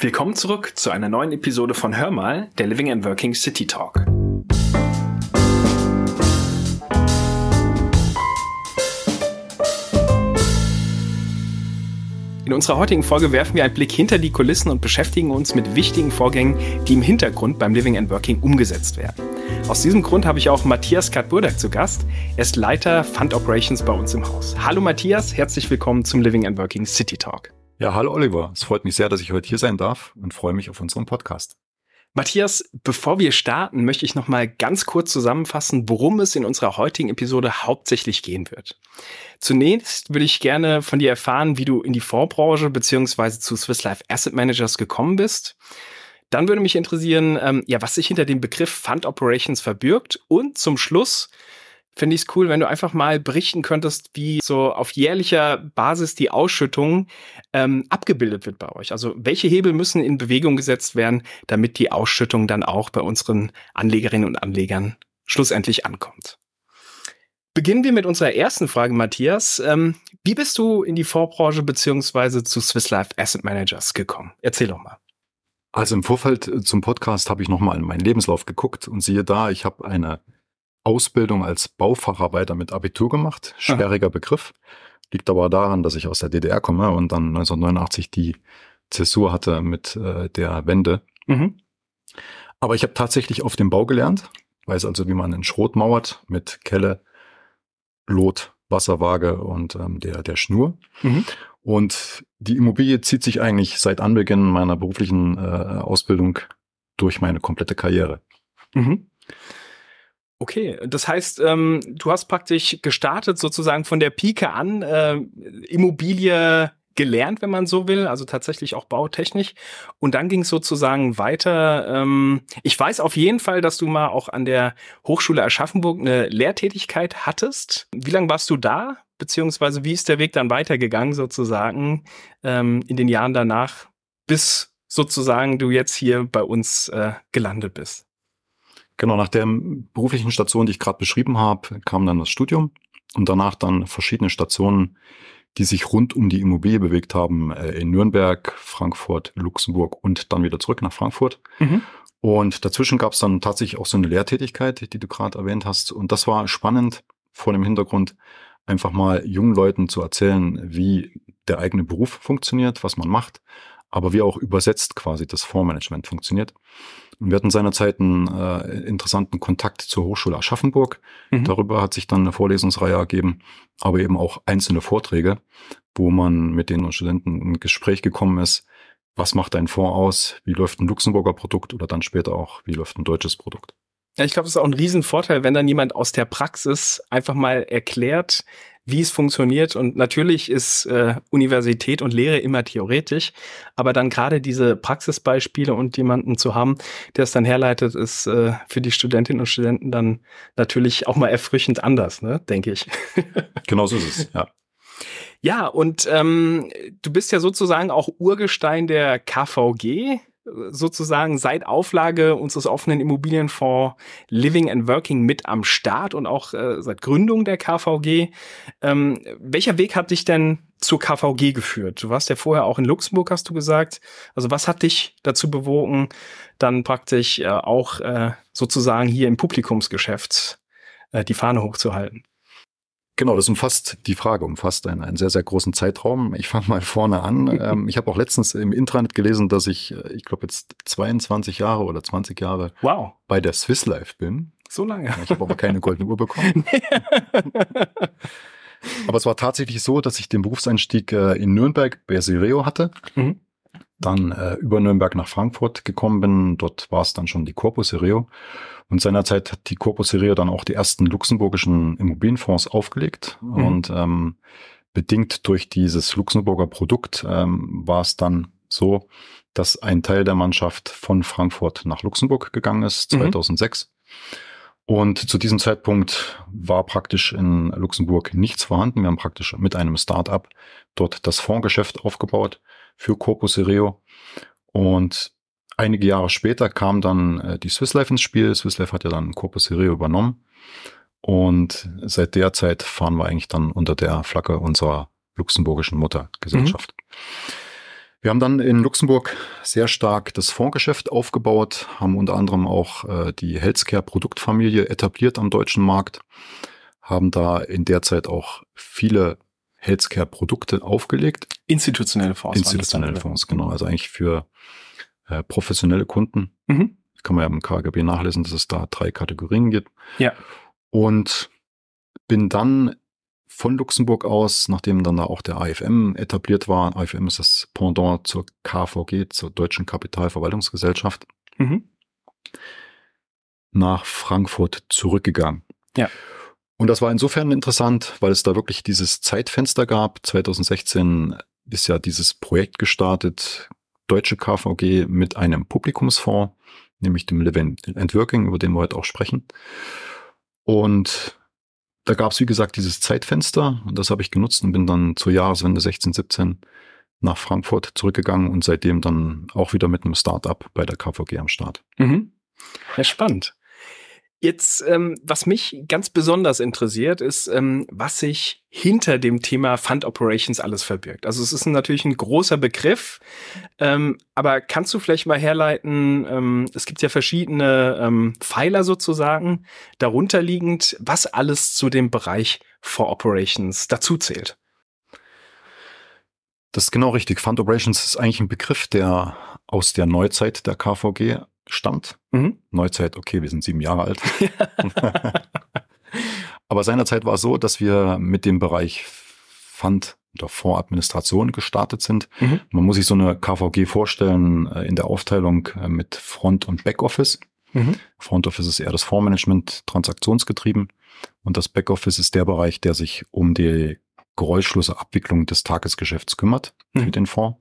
Willkommen zurück zu einer neuen Episode von Hör mal, der Living and Working City Talk. In unserer heutigen Folge werfen wir einen Blick hinter die Kulissen und beschäftigen uns mit wichtigen Vorgängen, die im Hintergrund beim Living and Working umgesetzt werden. Aus diesem Grund habe ich auch Matthias Katburdak zu Gast. Er ist Leiter Fund Operations bei uns im Haus. Hallo Matthias, herzlich willkommen zum Living and Working City Talk. Ja, hallo Oliver. Es freut mich sehr, dass ich heute hier sein darf und freue mich auf unseren Podcast. Matthias, bevor wir starten, möchte ich noch mal ganz kurz zusammenfassen, worum es in unserer heutigen Episode hauptsächlich gehen wird. Zunächst würde ich gerne von dir erfahren, wie du in die Vorbranche beziehungsweise zu Swiss Life Asset Managers gekommen bist. Dann würde mich interessieren, ähm, ja, was sich hinter dem Begriff Fund Operations verbirgt und zum Schluss finde ich es cool, wenn du einfach mal berichten könntest, wie so auf jährlicher Basis die Ausschüttung ähm, abgebildet wird bei euch. Also welche Hebel müssen in Bewegung gesetzt werden, damit die Ausschüttung dann auch bei unseren Anlegerinnen und Anlegern schlussendlich ankommt. Beginnen wir mit unserer ersten Frage, Matthias. Ähm, wie bist du in die Vorbranche beziehungsweise zu Swiss Life Asset Managers gekommen? Erzähl doch mal. Also im Vorfeld zum Podcast habe ich nochmal in meinen Lebenslauf geguckt und siehe da, ich habe eine Ausbildung als Baufacharbeiter mit Abitur gemacht. Sperriger Aha. Begriff. Liegt aber daran, dass ich aus der DDR komme und dann 1989 die Zäsur hatte mit äh, der Wende. Mhm. Aber ich habe tatsächlich auf dem Bau gelernt, weiß also, wie man einen Schrot mauert mit Kelle, Lot, Wasserwaage und ähm, der, der Schnur. Mhm. Und die Immobilie zieht sich eigentlich seit Anbeginn meiner beruflichen äh, Ausbildung durch meine komplette Karriere. Mhm. Okay, das heißt, ähm, du hast praktisch gestartet sozusagen von der Pike an, äh, Immobilie gelernt, wenn man so will, also tatsächlich auch bautechnisch. Und dann ging es sozusagen weiter. Ähm, ich weiß auf jeden Fall, dass du mal auch an der Hochschule Aschaffenburg eine Lehrtätigkeit hattest. Wie lange warst du da? Beziehungsweise wie ist der Weg dann weitergegangen sozusagen ähm, in den Jahren danach, bis sozusagen du jetzt hier bei uns äh, gelandet bist? Genau, nach der beruflichen Station, die ich gerade beschrieben habe, kam dann das Studium und danach dann verschiedene Stationen, die sich rund um die Immobilie bewegt haben, äh, in Nürnberg, Frankfurt, Luxemburg und dann wieder zurück nach Frankfurt. Mhm. Und dazwischen gab es dann tatsächlich auch so eine Lehrtätigkeit, die du gerade erwähnt hast. Und das war spannend vor dem Hintergrund, einfach mal jungen Leuten zu erzählen, wie der eigene Beruf funktioniert, was man macht, aber wie auch übersetzt quasi das Fondsmanagement funktioniert. Wir hatten seinerzeit einen äh, interessanten Kontakt zur Hochschule Aschaffenburg. Mhm. Darüber hat sich dann eine Vorlesungsreihe ergeben, aber eben auch einzelne Vorträge, wo man mit den Studenten in Gespräch gekommen ist. Was macht ein Fonds aus? Wie läuft ein Luxemburger Produkt oder dann später auch, wie läuft ein deutsches Produkt? Ja, ich glaube, das ist auch ein Riesenvorteil, wenn dann jemand aus der Praxis einfach mal erklärt, wie es funktioniert. Und natürlich ist äh, Universität und Lehre immer theoretisch, aber dann gerade diese Praxisbeispiele und jemanden zu haben, der es dann herleitet, ist äh, für die Studentinnen und Studenten dann natürlich auch mal erfrischend anders, ne, denke ich. genau so ist es, ja. Ja, und ähm, du bist ja sozusagen auch Urgestein der KVG, sozusagen seit Auflage unseres offenen Immobilienfonds Living and Working mit am Start und auch äh, seit Gründung der KVG. Ähm, welcher Weg hat dich denn zur KVG geführt? Du warst ja vorher auch in Luxemburg, hast du gesagt. Also was hat dich dazu bewogen, dann praktisch äh, auch äh, sozusagen hier im Publikumsgeschäft äh, die Fahne hochzuhalten? Genau, das umfasst die Frage, umfasst einen, einen sehr, sehr großen Zeitraum. Ich fange mal vorne an. ähm, ich habe auch letztens im Intranet gelesen, dass ich, äh, ich glaube jetzt 22 Jahre oder 20 Jahre wow. bei der Swiss Life bin. So lange. Ich habe aber keine goldene Uhr bekommen. aber es war tatsächlich so, dass ich den Berufseinstieg äh, in Nürnberg bei Sireo hatte. Mhm dann äh, über Nürnberg nach Frankfurt gekommen bin. Dort war es dann schon die Corpus Sereo. Und seinerzeit hat die Corpus Sereo dann auch die ersten luxemburgischen Immobilienfonds aufgelegt. Mhm. Und ähm, bedingt durch dieses Luxemburger Produkt ähm, war es dann so, dass ein Teil der Mannschaft von Frankfurt nach Luxemburg gegangen ist, 2006. Mhm. Und zu diesem Zeitpunkt war praktisch in Luxemburg nichts vorhanden. Wir haben praktisch mit einem Start-up dort das Fondsgeschäft aufgebaut für Corpus Sereo. Und einige Jahre später kam dann äh, die Swiss Life ins Spiel. Swiss Life hat ja dann Corpus Sereo übernommen. Und seit der Zeit fahren wir eigentlich dann unter der Flagge unserer luxemburgischen Muttergesellschaft. Mhm. Wir haben dann in Luxemburg sehr stark das Fondsgeschäft aufgebaut, haben unter anderem auch äh, die Healthcare-Produktfamilie etabliert am deutschen Markt, haben da in der Zeit auch viele Healthcare-Produkte aufgelegt. Institutionelle Fonds. Institutionelle Fonds, genau. Also eigentlich für äh, professionelle Kunden. Mhm. Kann man ja im KGB nachlesen, dass es da drei Kategorien gibt. Ja. Und bin dann von Luxemburg aus, nachdem dann da auch der AFM etabliert war, AFM ist das Pendant zur KVG, zur Deutschen Kapitalverwaltungsgesellschaft, mhm. nach Frankfurt zurückgegangen. Ja. Und das war insofern interessant, weil es da wirklich dieses Zeitfenster gab. 2016 ist ja dieses Projekt gestartet, Deutsche KVG mit einem Publikumsfonds, nämlich dem Live and Working, über den wir heute auch sprechen. Und da gab es, wie gesagt, dieses Zeitfenster und das habe ich genutzt und bin dann zur Jahreswende 16, 17 nach Frankfurt zurückgegangen und seitdem dann auch wieder mit einem Startup bei der KVG am Start. Mhm. Ja, spannend. Jetzt, ähm, was mich ganz besonders interessiert, ist, ähm, was sich hinter dem Thema Fund Operations alles verbirgt. Also es ist natürlich ein großer Begriff, ähm, aber kannst du vielleicht mal herleiten, ähm, es gibt ja verschiedene ähm, Pfeiler sozusagen, darunter liegend, was alles zu dem Bereich For Operations dazu zählt? Das ist genau richtig. Fund Operations ist eigentlich ein Begriff, der aus der Neuzeit der KVG stammt. Mhm. Neuzeit, okay, wir sind sieben Jahre alt. Aber seinerzeit war es so, dass wir mit dem Bereich Fund oder Fondsadministration gestartet sind. Mhm. Man muss sich so eine KVG vorstellen äh, in der Aufteilung äh, mit Front- und Backoffice. Mhm. Front Office ist eher das Fondsmanagement transaktionsgetrieben und das Backoffice ist der Bereich, der sich um die geräuschlose Abwicklung des Tagesgeschäfts kümmert mhm. für den Fonds.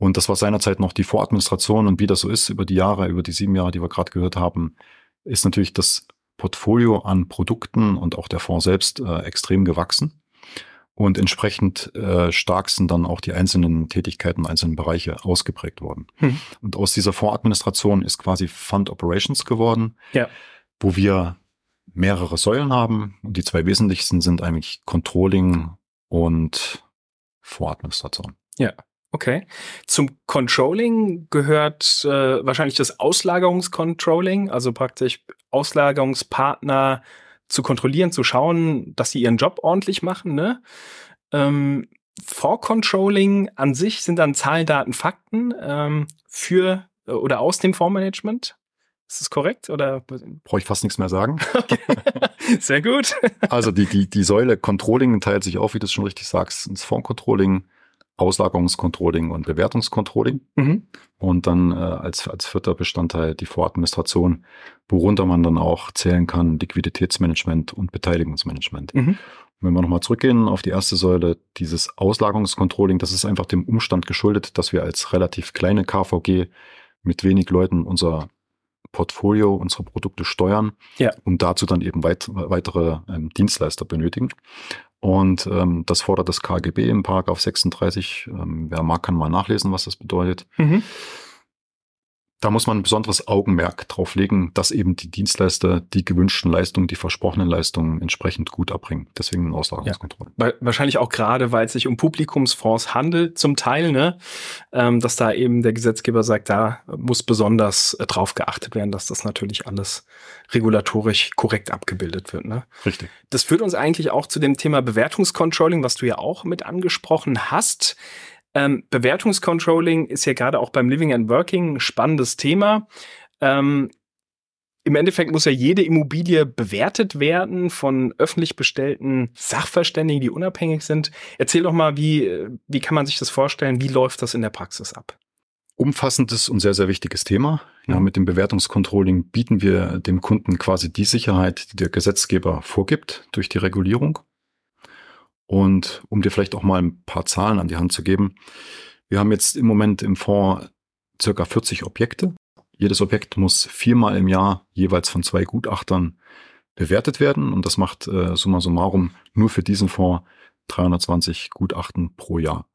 Und das war seinerzeit noch die Voradministration und wie das so ist über die Jahre, über die sieben Jahre, die wir gerade gehört haben, ist natürlich das Portfolio an Produkten und auch der Fonds selbst äh, extrem gewachsen. Und entsprechend äh, stark sind dann auch die einzelnen Tätigkeiten, einzelnen Bereiche ausgeprägt worden. Hm. Und aus dieser Fondsadministration ist quasi Fund Operations geworden, ja. wo wir mehrere Säulen haben. Und die zwei wesentlichsten sind eigentlich Controlling und Fondsadministration. Ja. Okay. Zum Controlling gehört äh, wahrscheinlich das Auslagerungscontrolling, also praktisch Auslagerungspartner zu kontrollieren, zu schauen, dass sie ihren Job ordentlich machen. Ne? Ähm, For Controlling an sich sind dann Zahlen, Daten, Fakten ähm, für äh, oder aus dem Fondsmanagement. Ist das korrekt? Oder brauche ich fast nichts mehr sagen? Sehr gut. also die, die, die Säule Controlling teilt sich auf, wie du es schon richtig sagst, ins Fondscontrolling, Auslagerungscontrolling und Bewertungscontrolling. Mhm. Und dann äh, als, als vierter Bestandteil die Voradministration, worunter man dann auch zählen kann Liquiditätsmanagement und Beteiligungsmanagement. Mhm. Wenn wir nochmal zurückgehen auf die erste Säule, dieses Auslagerungscontrolling, das ist einfach dem Umstand geschuldet, dass wir als relativ kleine KVG mit wenig Leuten unser Portfolio, unsere Produkte steuern ja. und dazu dann eben weit, weitere ähm, Dienstleister benötigen. Und ähm, das fordert das KGB im Paragraph 36. Ähm, wer mag, kann mal nachlesen, was das bedeutet. Mhm da muss man ein besonderes Augenmerk drauf legen, dass eben die Dienstleister die gewünschten Leistungen, die versprochenen Leistungen entsprechend gut erbringen. Deswegen eine Auslagerungskontrolle. Ja, wahrscheinlich auch gerade, weil es sich um Publikumsfonds handelt, zum Teil, ne? Ähm, dass da eben der Gesetzgeber sagt, da muss besonders äh, drauf geachtet werden, dass das natürlich alles regulatorisch korrekt abgebildet wird. Ne? Richtig. Das führt uns eigentlich auch zu dem Thema Bewertungscontrolling, was du ja auch mit angesprochen hast. Ähm, Bewertungscontrolling ist ja gerade auch beim Living and Working ein spannendes Thema. Ähm, Im Endeffekt muss ja jede Immobilie bewertet werden von öffentlich bestellten Sachverständigen, die unabhängig sind. Erzähl doch mal, wie, wie kann man sich das vorstellen? Wie läuft das in der Praxis ab? Umfassendes und sehr, sehr wichtiges Thema. Ja, mit dem Bewertungscontrolling bieten wir dem Kunden quasi die Sicherheit, die der Gesetzgeber vorgibt durch die Regulierung. Und um dir vielleicht auch mal ein paar Zahlen an die Hand zu geben, wir haben jetzt im Moment im Fonds circa 40 Objekte. Jedes Objekt muss viermal im Jahr jeweils von zwei Gutachtern bewertet werden. Und das macht äh, summa summarum nur für diesen Fonds 320 Gutachten pro Jahr,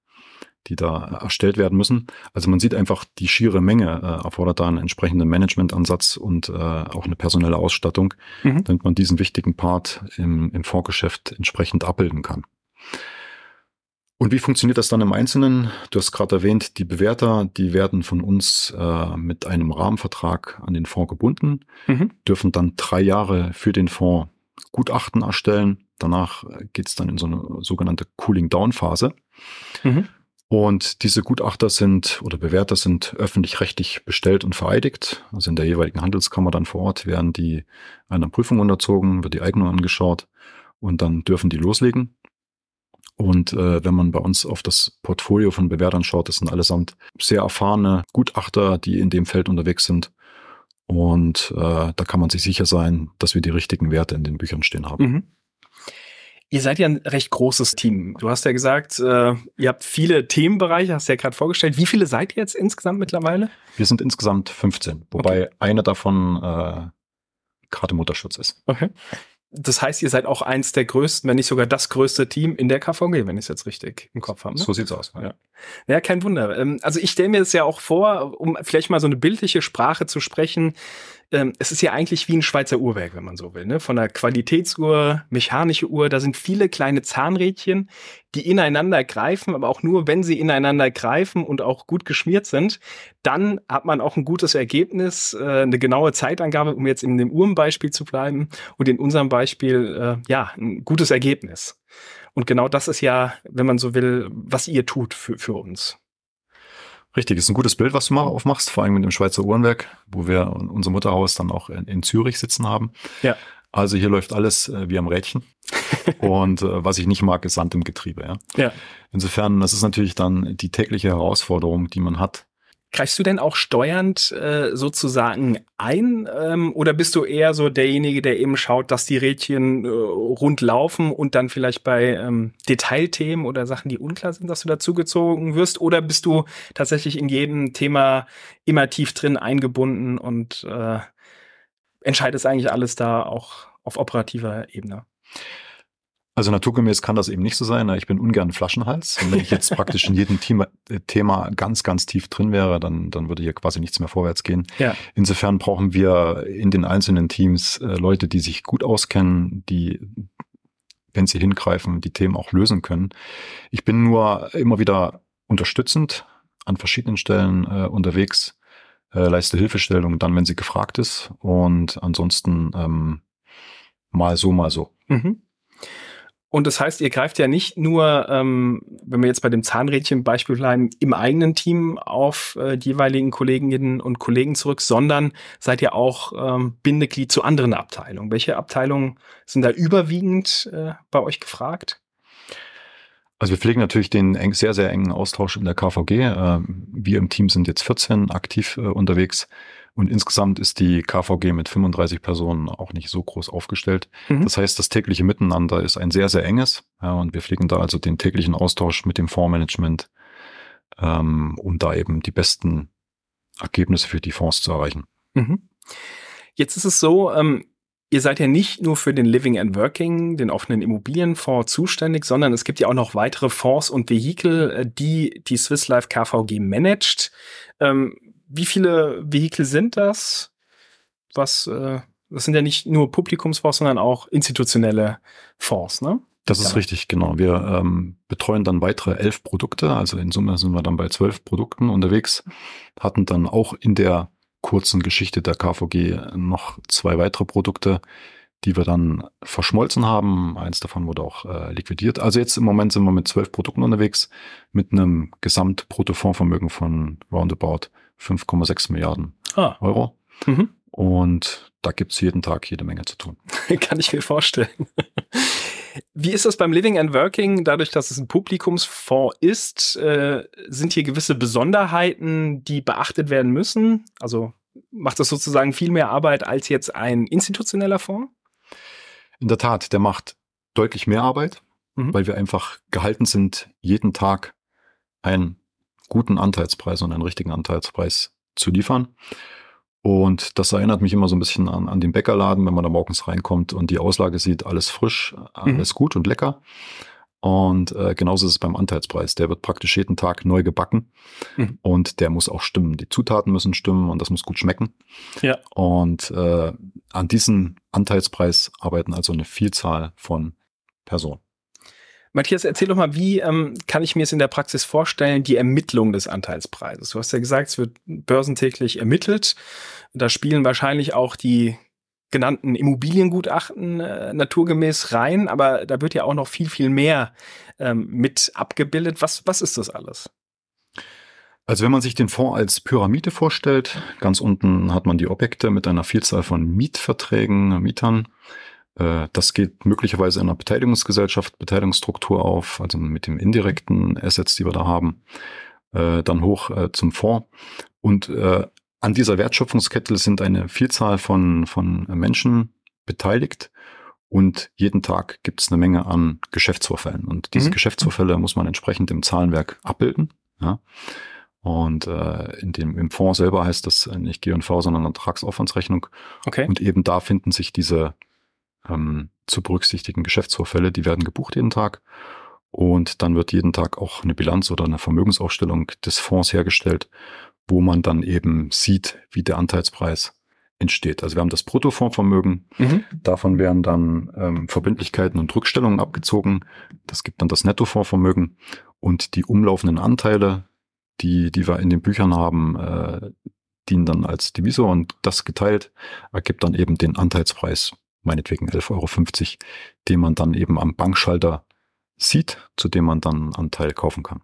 die da erstellt werden müssen. Also man sieht einfach, die schiere Menge äh, erfordert da einen entsprechenden Managementansatz und äh, auch eine personelle Ausstattung, mhm. damit man diesen wichtigen Part im, im Fondsgeschäft entsprechend abbilden kann. Und wie funktioniert das dann im Einzelnen? Du hast gerade erwähnt, die Bewerter, die werden von uns äh, mit einem Rahmenvertrag an den Fonds gebunden, mhm. dürfen dann drei Jahre für den Fonds Gutachten erstellen. Danach geht es dann in so eine sogenannte Cooling-Down-Phase. Mhm. Und diese Gutachter sind oder Bewerter sind öffentlich-rechtlich bestellt und vereidigt. Also in der jeweiligen Handelskammer dann vor Ort werden die einer Prüfung unterzogen, wird die Eignung angeschaut und dann dürfen die loslegen. Und äh, wenn man bei uns auf das Portfolio von Bewertern schaut, das sind allesamt sehr erfahrene Gutachter, die in dem Feld unterwegs sind. Und äh, da kann man sich sicher sein, dass wir die richtigen Werte in den Büchern stehen haben. Mhm. Ihr seid ja ein recht großes Team. Du hast ja gesagt, äh, ihr habt viele Themenbereiche, hast du ja gerade vorgestellt. Wie viele seid ihr jetzt insgesamt mittlerweile? Wir sind insgesamt 15, wobei okay. eine davon äh, gerade Mutterschutz ist. Okay das heißt, ihr seid auch eins der größten, wenn nicht sogar das größte Team in der KVG, wenn ich es jetzt richtig im Kopf habe. Ne? So sieht's aus. Ja. Ja, kein Wunder. Ähm, also ich stelle mir das ja auch vor, um vielleicht mal so eine bildliche Sprache zu sprechen ähm, es ist ja eigentlich wie ein Schweizer Uhrwerk, wenn man so will. Ne? Von der Qualitätsuhr, mechanische Uhr, da sind viele kleine Zahnrädchen, die ineinander greifen, aber auch nur, wenn sie ineinander greifen und auch gut geschmiert sind, dann hat man auch ein gutes Ergebnis, äh, eine genaue Zeitangabe, um jetzt in dem Uhrenbeispiel zu bleiben und in unserem Beispiel, äh, ja, ein gutes Ergebnis. Und genau das ist ja, wenn man so will, was ihr tut für, für uns. Richtig, ist ein gutes Bild, was du mal aufmachst, vor allem mit dem Schweizer Uhrenwerk, wo wir unser Mutterhaus dann auch in, in Zürich sitzen haben. Ja. Also hier läuft alles äh, wie am Rädchen. Und äh, was ich nicht mag, ist Sand im Getriebe. Ja? ja. Insofern, das ist natürlich dann die tägliche Herausforderung, die man hat, Greifst du denn auch steuernd äh, sozusagen ein ähm, oder bist du eher so derjenige, der eben schaut, dass die Rädchen äh, rund laufen und dann vielleicht bei ähm, Detailthemen oder Sachen, die unklar sind, dass du dazugezogen wirst? Oder bist du tatsächlich in jedem Thema immer tief drin eingebunden und äh, entscheidest eigentlich alles da auch auf operativer Ebene? Also naturgemäß kann das eben nicht so sein. Ich bin ungern Flaschenhals. Und wenn ich jetzt praktisch in jedem Thema, äh, Thema ganz, ganz tief drin wäre, dann, dann würde hier quasi nichts mehr vorwärts gehen. Ja. Insofern brauchen wir in den einzelnen Teams äh, Leute, die sich gut auskennen, die, wenn sie hingreifen, die Themen auch lösen können. Ich bin nur immer wieder unterstützend an verschiedenen Stellen äh, unterwegs, äh, leiste Hilfestellung dann, wenn sie gefragt ist. Und ansonsten ähm, mal so, mal so. Mhm. Und das heißt, ihr greift ja nicht nur, ähm, wenn wir jetzt bei dem Zahnrädchen-Beispiel bleiben, im eigenen Team auf äh, die jeweiligen Kolleginnen und Kollegen zurück, sondern seid ihr auch ähm, Bindeglied zu anderen Abteilungen. Welche Abteilungen sind da überwiegend äh, bei euch gefragt? Also wir pflegen natürlich den eng, sehr, sehr engen Austausch in der KVG. Äh, wir im Team sind jetzt 14 aktiv äh, unterwegs. Und insgesamt ist die KVG mit 35 Personen auch nicht so groß aufgestellt. Mhm. Das heißt, das tägliche Miteinander ist ein sehr, sehr enges. Ja, und wir pflegen da also den täglichen Austausch mit dem Fondsmanagement, ähm, um da eben die besten Ergebnisse für die Fonds zu erreichen. Mhm. Jetzt ist es so, ähm, ihr seid ja nicht nur für den Living and Working, den offenen Immobilienfonds zuständig, sondern es gibt ja auch noch weitere Fonds und Vehikel, äh, die die Swiss Life KVG managt. Ähm, wie viele Vehikel sind das? Was, äh, das sind ja nicht nur Publikumsfonds, sondern auch institutionelle Fonds, ne? Das ist ja. richtig, genau. Wir ähm, betreuen dann weitere elf Produkte, also in Summe sind wir dann bei zwölf Produkten unterwegs, hatten dann auch in der kurzen Geschichte der KVG noch zwei weitere Produkte, die wir dann verschmolzen haben. Eins davon wurde auch äh, liquidiert. Also jetzt im Moment sind wir mit zwölf Produkten unterwegs, mit einem Gesamtbruttofondsvermögen von roundabout 5,6 Milliarden ah. Euro. Mhm. Und da gibt's jeden Tag jede Menge zu tun. Kann ich mir vorstellen. Wie ist das beim Living and Working? Dadurch, dass es ein Publikumsfonds ist, äh, sind hier gewisse Besonderheiten, die beachtet werden müssen? Also macht das sozusagen viel mehr Arbeit als jetzt ein institutioneller Fonds? In der Tat, der macht deutlich mehr Arbeit, mhm. weil wir einfach gehalten sind, jeden Tag einen guten Anteilspreis und einen richtigen Anteilspreis zu liefern. Und das erinnert mich immer so ein bisschen an, an den Bäckerladen, wenn man da morgens reinkommt und die Auslage sieht, alles frisch, alles mhm. gut und lecker. Und äh, genauso ist es beim Anteilspreis. Der wird praktisch jeden Tag neu gebacken mhm. und der muss auch stimmen. Die Zutaten müssen stimmen und das muss gut schmecken. Ja. Und äh, an diesem Anteilspreis arbeiten also eine Vielzahl von Personen. Matthias, erzähl doch mal, wie ähm, kann ich mir es in der Praxis vorstellen, die Ermittlung des Anteilspreises? Du hast ja gesagt, es wird börsentäglich ermittelt. Da spielen wahrscheinlich auch die genannten Immobiliengutachten äh, naturgemäß rein, aber da wird ja auch noch viel, viel mehr ähm, mit abgebildet. Was, was ist das alles? Also wenn man sich den Fonds als Pyramide vorstellt, ganz unten hat man die Objekte mit einer Vielzahl von Mietverträgen, Mietern. Äh, das geht möglicherweise in einer Beteiligungsgesellschaft, Beteiligungsstruktur auf, also mit dem indirekten Assets, die wir da haben, äh, dann hoch äh, zum Fonds. Und an dieser Wertschöpfungskette sind eine Vielzahl von, von Menschen beteiligt. Und jeden Tag gibt es eine Menge an Geschäftsvorfällen. Und diese mhm. Geschäftsvorfälle muss man entsprechend im Zahlenwerk abbilden. Ja. Und äh, in dem, im Fonds selber heißt das nicht G&V, sondern Ertragsaufwandsrechnung. Okay. Und eben da finden sich diese ähm, zu berücksichtigen Geschäftsvorfälle, die werden gebucht jeden Tag. Und dann wird jeden Tag auch eine Bilanz oder eine Vermögensaufstellung des Fonds hergestellt, wo man dann eben sieht, wie der Anteilspreis entsteht. Also wir haben das Bruttofondsvermögen, mhm. davon werden dann ähm, Verbindlichkeiten und Rückstellungen abgezogen. Das gibt dann das Nettofondsvermögen und die umlaufenden Anteile, die, die wir in den Büchern haben, äh, dienen dann als Divisor und das geteilt ergibt dann eben den Anteilspreis meinetwegen 11,50 Euro, den man dann eben am Bankschalter sieht, zu dem man dann einen Anteil kaufen kann.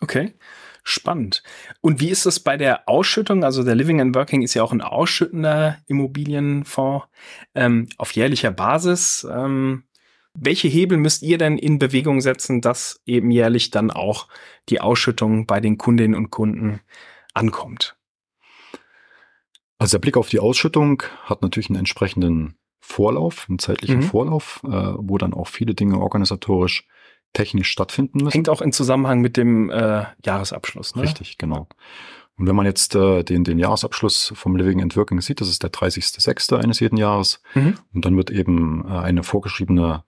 Okay, spannend. Und wie ist das bei der Ausschüttung? Also der Living and Working ist ja auch ein ausschüttender Immobilienfonds ähm, auf jährlicher Basis. Ähm, welche Hebel müsst ihr denn in Bewegung setzen, dass eben jährlich dann auch die Ausschüttung bei den Kundinnen und Kunden ankommt? Also der Blick auf die Ausschüttung hat natürlich einen entsprechenden Vorlauf, einen zeitlichen mhm. Vorlauf, äh, wo dann auch viele Dinge organisatorisch, technisch stattfinden müssen. Hängt auch in Zusammenhang mit dem äh, Jahresabschluss, ne? Richtig, genau. Und wenn man jetzt äh, den, den Jahresabschluss vom Living and Working sieht, das ist der 30.06. eines jeden Jahres. Mhm. Und dann wird eben äh, eine vorgeschriebene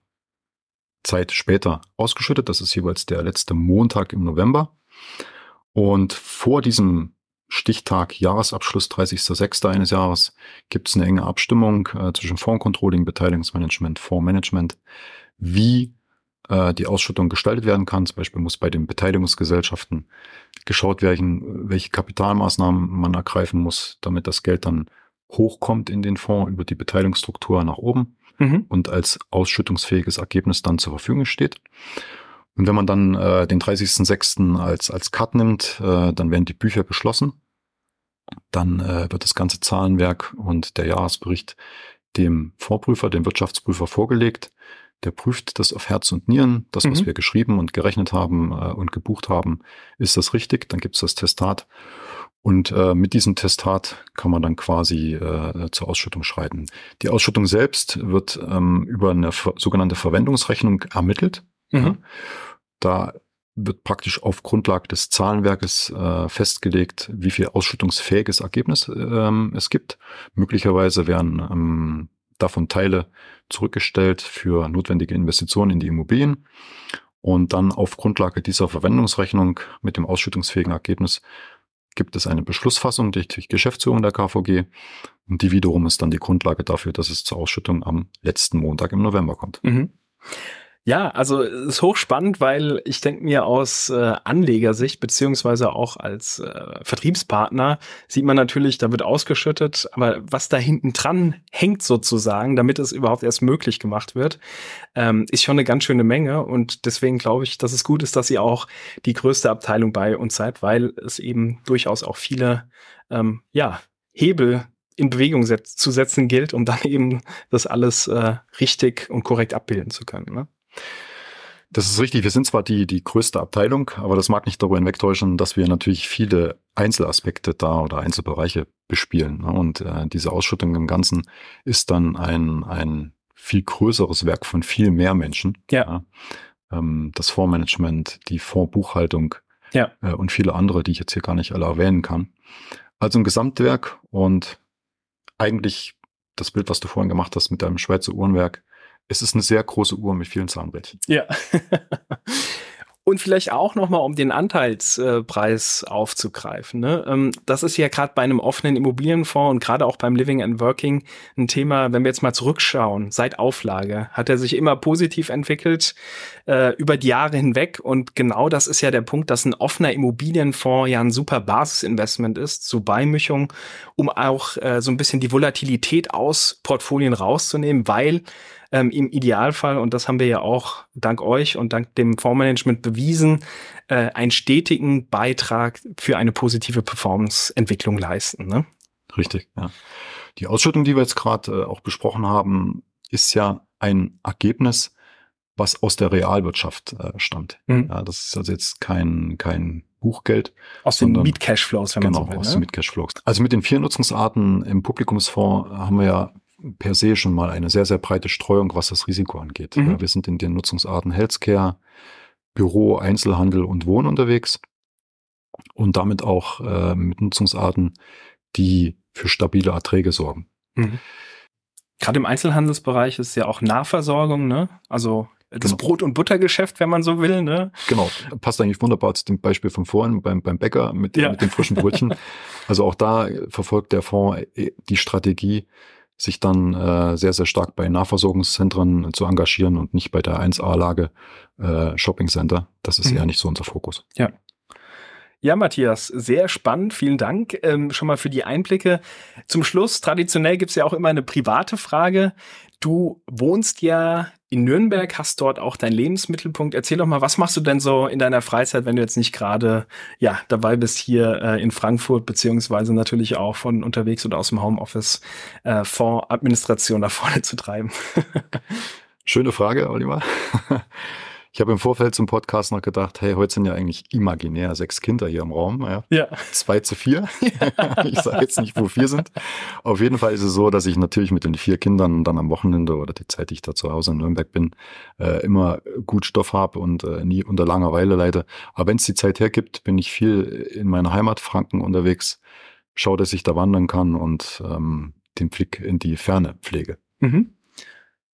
Zeit später ausgeschüttet. Das ist jeweils der letzte Montag im November. Und vor diesem Stichtag Jahresabschluss 30.06. eines Jahres gibt es eine enge Abstimmung äh, zwischen Fondscontrolling, Beteiligungsmanagement, Fondsmanagement, wie äh, die Ausschüttung gestaltet werden kann. Zum Beispiel muss bei den Beteiligungsgesellschaften geschaut werden, welche Kapitalmaßnahmen man ergreifen muss, damit das Geld dann hochkommt in den Fonds über die Beteiligungsstruktur nach oben mhm. und als ausschüttungsfähiges Ergebnis dann zur Verfügung steht. Und wenn man dann äh, den 30.06. als, als Cut nimmt, äh, dann werden die Bücher geschlossen. Dann äh, wird das ganze Zahlenwerk und der Jahresbericht dem Vorprüfer, dem Wirtschaftsprüfer vorgelegt. Der prüft das auf Herz und Nieren. Das, was mhm. wir geschrieben und gerechnet haben äh, und gebucht haben, ist das richtig? Dann gibt's das Testat. Und äh, mit diesem Testat kann man dann quasi äh, zur Ausschüttung schreiten. Die Ausschüttung selbst wird ähm, über eine sogenannte Verwendungsrechnung ermittelt. Mhm. Ja. Da wird praktisch auf Grundlage des Zahlenwerkes äh, festgelegt, wie viel ausschüttungsfähiges Ergebnis ähm, es gibt. Möglicherweise werden ähm, davon Teile zurückgestellt für notwendige Investitionen in die Immobilien. Und dann auf Grundlage dieser Verwendungsrechnung mit dem ausschüttungsfähigen Ergebnis gibt es eine Beschlussfassung durch die Geschäftsführung der KVG. Und die wiederum ist dann die Grundlage dafür, dass es zur Ausschüttung am letzten Montag im November kommt. Mhm. Ja, also ist hochspannend, weil ich denke mir aus äh, Anlegersicht beziehungsweise auch als äh, Vertriebspartner sieht man natürlich, da wird ausgeschüttet, aber was da hinten dran hängt sozusagen, damit es überhaupt erst möglich gemacht wird, ähm, ist schon eine ganz schöne Menge und deswegen glaube ich, dass es gut ist, dass ihr auch die größte Abteilung bei uns seid, weil es eben durchaus auch viele ähm, ja Hebel in Bewegung setz zu setzen gilt, um dann eben das alles äh, richtig und korrekt abbilden zu können. Ne? Das ist richtig. Wir sind zwar die, die größte Abteilung, aber das mag nicht darüber hinwegtäuschen, dass wir natürlich viele Einzelaspekte da oder Einzelbereiche bespielen. Ne? Und äh, diese Ausschüttung im Ganzen ist dann ein, ein viel größeres Werk von viel mehr Menschen. Ja. ja. Ähm, das Fondsmanagement, die Fondsbuchhaltung ja. äh, und viele andere, die ich jetzt hier gar nicht alle erwähnen kann. Also ein Gesamtwerk und eigentlich das Bild, was du vorhin gemacht hast mit deinem Schweizer Uhrenwerk, es ist eine sehr große Uhr mit vielen Zahnrädchen. Ja. Und vielleicht auch nochmal, um den Anteilspreis aufzugreifen. Ne? Ähm, das ist ja gerade bei einem offenen Immobilienfonds und gerade auch beim Living and Working ein Thema, wenn wir jetzt mal zurückschauen, seit Auflage hat er sich immer positiv entwickelt äh, über die Jahre hinweg. Und genau das ist ja der Punkt, dass ein offener Immobilienfonds ja ein super Basisinvestment ist zur Beimischung, um auch äh, so ein bisschen die Volatilität aus Portfolien rauszunehmen, weil ähm, im Idealfall, und das haben wir ja auch dank euch und dank dem Fondsmanagement bewiesen, äh, einen stetigen Beitrag für eine positive Performance-Entwicklung leisten. Ne? Richtig, ja. Die Ausschüttung, die wir jetzt gerade äh, auch besprochen haben, ist ja ein Ergebnis, was aus der Realwirtschaft äh, stammt. Mhm. Ja, das ist also jetzt kein, kein Buchgeld. Aus den Mietcashflows, wenn genau, man so will. Aus ne? den Mietcashflows. Also mit den vier Nutzungsarten im Publikumsfonds haben wir ja per se schon mal eine sehr, sehr breite Streuung, was das Risiko angeht. Mhm. Ja, wir sind in den Nutzungsarten Healthcare, Büro, Einzelhandel und Wohnen unterwegs und damit auch äh, mit Nutzungsarten, die für stabile Erträge sorgen. Mhm. Gerade im Einzelhandelsbereich ist ja auch Nahversorgung, ne? Also das genau. Brot- und Buttergeschäft, wenn man so will, ne? Genau, passt eigentlich wunderbar zu dem Beispiel von vorhin beim, beim Bäcker mit, ja. mit den frischen Brötchen. also auch da verfolgt der Fonds äh, die Strategie, sich dann äh, sehr, sehr stark bei Nahversorgungszentren zu engagieren und nicht bei der 1A-Lage äh, Shopping Center. Das ist mhm. eher nicht so unser Fokus. Ja. Ja, Matthias, sehr spannend. Vielen Dank ähm, schon mal für die Einblicke. Zum Schluss, traditionell gibt's ja auch immer eine private Frage. Du wohnst ja in Nürnberg, hast dort auch deinen Lebensmittelpunkt. Erzähl doch mal, was machst du denn so in deiner Freizeit, wenn du jetzt nicht gerade ja dabei bist, hier äh, in Frankfurt beziehungsweise natürlich auch von unterwegs oder aus dem Homeoffice äh, Fondsadministration nach vorne zu treiben? Schöne Frage, Oliver. Ich habe im Vorfeld zum Podcast noch gedacht, hey, heute sind ja eigentlich imaginär sechs Kinder hier im Raum. Ja. ja. Zwei zu vier. ich sage jetzt nicht, wo vier sind. Auf jeden Fall ist es so, dass ich natürlich mit den vier Kindern dann am Wochenende oder die Zeit, die ich da zu Hause in Nürnberg bin, äh, immer gut Stoff habe und äh, nie unter Langeweile leide. Aber wenn es die Zeit hergibt, bin ich viel in meiner Heimat Franken unterwegs, schaue, dass ich da wandern kann und ähm, den Blick in die Ferne pflege. Mhm.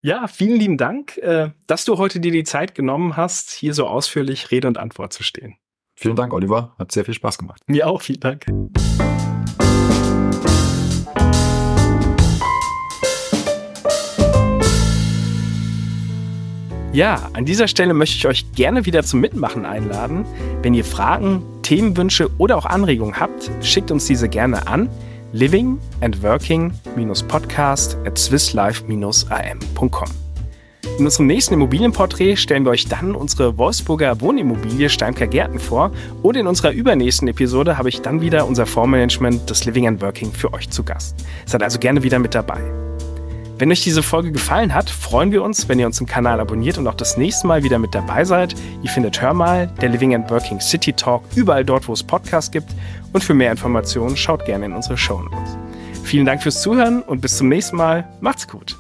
Ja, vielen lieben Dank, äh, dass du heute dir die Zeit genommen hast, hier so ausführlich Rede und Antwort zu stehen. Vielen Dank, Oliver. Hat sehr viel Spaß gemacht. Mir auch, vielen Dank. Ja, an dieser Stelle möchte ich euch gerne wieder zum Mitmachen einladen. Wenn ihr Fragen, Themenwünsche oder auch Anregungen habt, schickt uns diese gerne an living and working-podcast at swisslife-am.com. In unserem nächsten Immobilienporträt stellen wir euch dann unsere Wolfsburger Wohnimmobilie Steimker Gärten vor und in unserer übernächsten Episode habe ich dann wieder unser Fondsmanagement des Living and Working für euch zu Gast. Seid also gerne wieder mit dabei. Wenn euch diese Folge gefallen hat, freuen wir uns, wenn ihr uns im Kanal abonniert und auch das nächste Mal wieder mit dabei seid. Ihr findet Hör mal, der Living and Working City Talk, überall dort, wo es Podcasts gibt. Und für mehr Informationen schaut gerne in unsere Show Notes. Vielen Dank fürs Zuhören und bis zum nächsten Mal. Macht's gut.